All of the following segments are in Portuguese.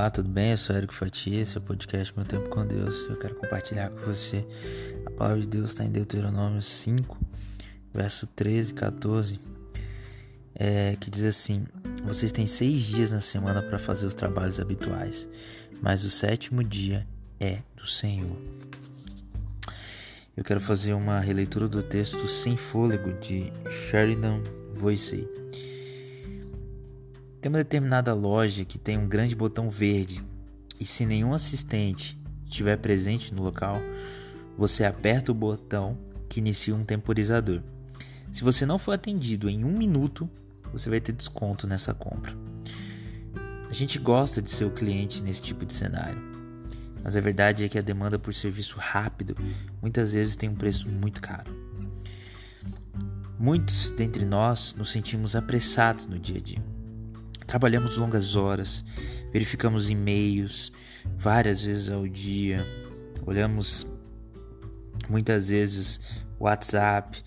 Olá, tudo bem? Eu sou Érico Fatia, esse é o podcast Meu Tempo com Deus. Eu quero compartilhar com você a palavra de Deus está em Deuteronômio 5, verso 13 e 14, é, que diz assim: Vocês têm seis dias na semana para fazer os trabalhos habituais, mas o sétimo dia é do Senhor. Eu quero fazer uma releitura do texto Sem Fôlego de Sheridan Voisey. Tem uma determinada loja que tem um grande botão verde e se nenhum assistente estiver presente no local, você aperta o botão que inicia um temporizador. Se você não for atendido em um minuto, você vai ter desconto nessa compra. A gente gosta de ser o cliente nesse tipo de cenário, mas a verdade é que a demanda por serviço rápido muitas vezes tem um preço muito caro. Muitos dentre nós nos sentimos apressados no dia a dia Trabalhamos longas horas, verificamos e-mails várias vezes ao dia, olhamos muitas vezes WhatsApp,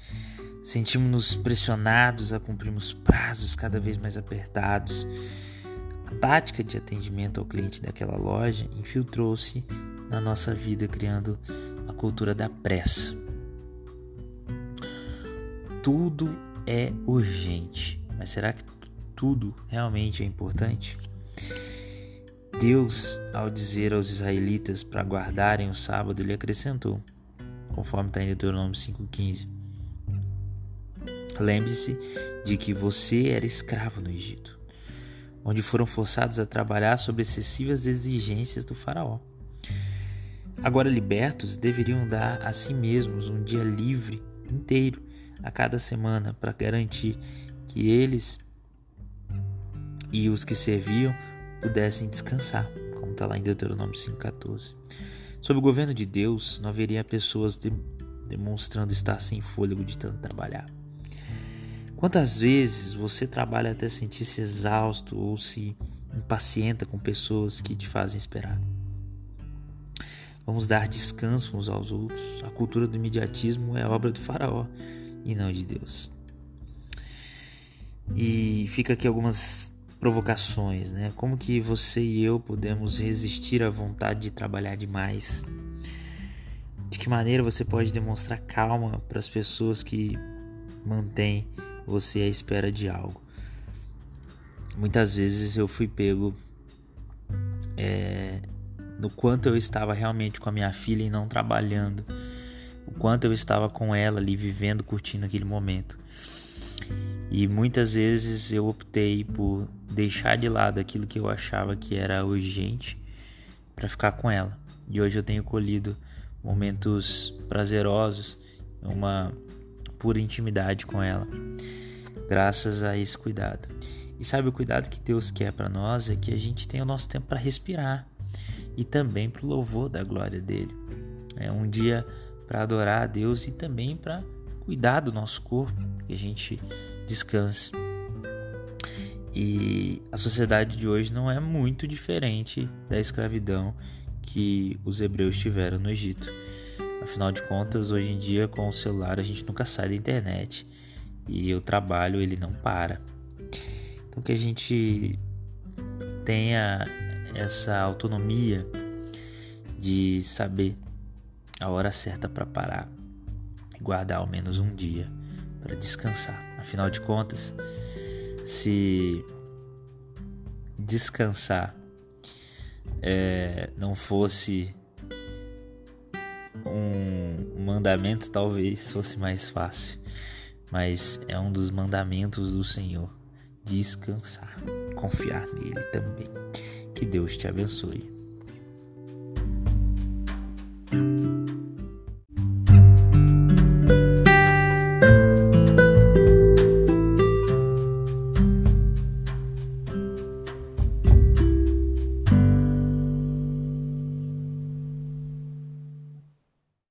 sentimos-nos pressionados a cumprirmos prazos cada vez mais apertados. A tática de atendimento ao cliente daquela loja infiltrou-se na nossa vida, criando a cultura da pressa. Tudo é urgente, mas será que tudo realmente é importante? Deus, ao dizer aos israelitas para guardarem o sábado, lhe acrescentou, conforme está em Deuteronômio 5,15: Lembre-se de que você era escravo no Egito, onde foram forçados a trabalhar sob excessivas exigências do Faraó. Agora libertos, deveriam dar a si mesmos um dia livre inteiro a cada semana para garantir que eles e os que serviam pudessem descansar, como está lá em Deuteronômio 5,14. Sob o governo de Deus, não haveria pessoas de, demonstrando estar sem fôlego de tanto trabalhar. Quantas vezes você trabalha até sentir-se exausto ou se impacienta com pessoas que te fazem esperar? Vamos dar descanso uns aos outros. A cultura do imediatismo é obra do faraó e não de Deus. E fica aqui algumas provocações, né? Como que você e eu podemos resistir à vontade de trabalhar demais? De que maneira você pode demonstrar calma para as pessoas que mantêm você à espera de algo? Muitas vezes eu fui pego é, no quanto eu estava realmente com a minha filha e não trabalhando, o quanto eu estava com ela ali vivendo, curtindo aquele momento. E muitas vezes eu optei por deixar de lado aquilo que eu achava que era urgente para ficar com ela. E hoje eu tenho colhido momentos prazerosos, uma pura intimidade com ela, graças a esse cuidado. E sabe o cuidado que Deus quer para nós é que a gente tenha o nosso tempo para respirar e também para o louvor da glória dele. É um dia para adorar a Deus e também para cuidar do nosso corpo, que a gente descanse. E a sociedade de hoje não é muito diferente da escravidão que os hebreus tiveram no Egito. Afinal de contas, hoje em dia com o celular a gente nunca sai da internet e o trabalho ele não para. Então que a gente tenha essa autonomia de saber a hora certa para parar e guardar ao menos um dia para descansar. Afinal de contas, se descansar é, não fosse um mandamento, talvez fosse mais fácil, mas é um dos mandamentos do Senhor descansar, confiar nele também. Que Deus te abençoe.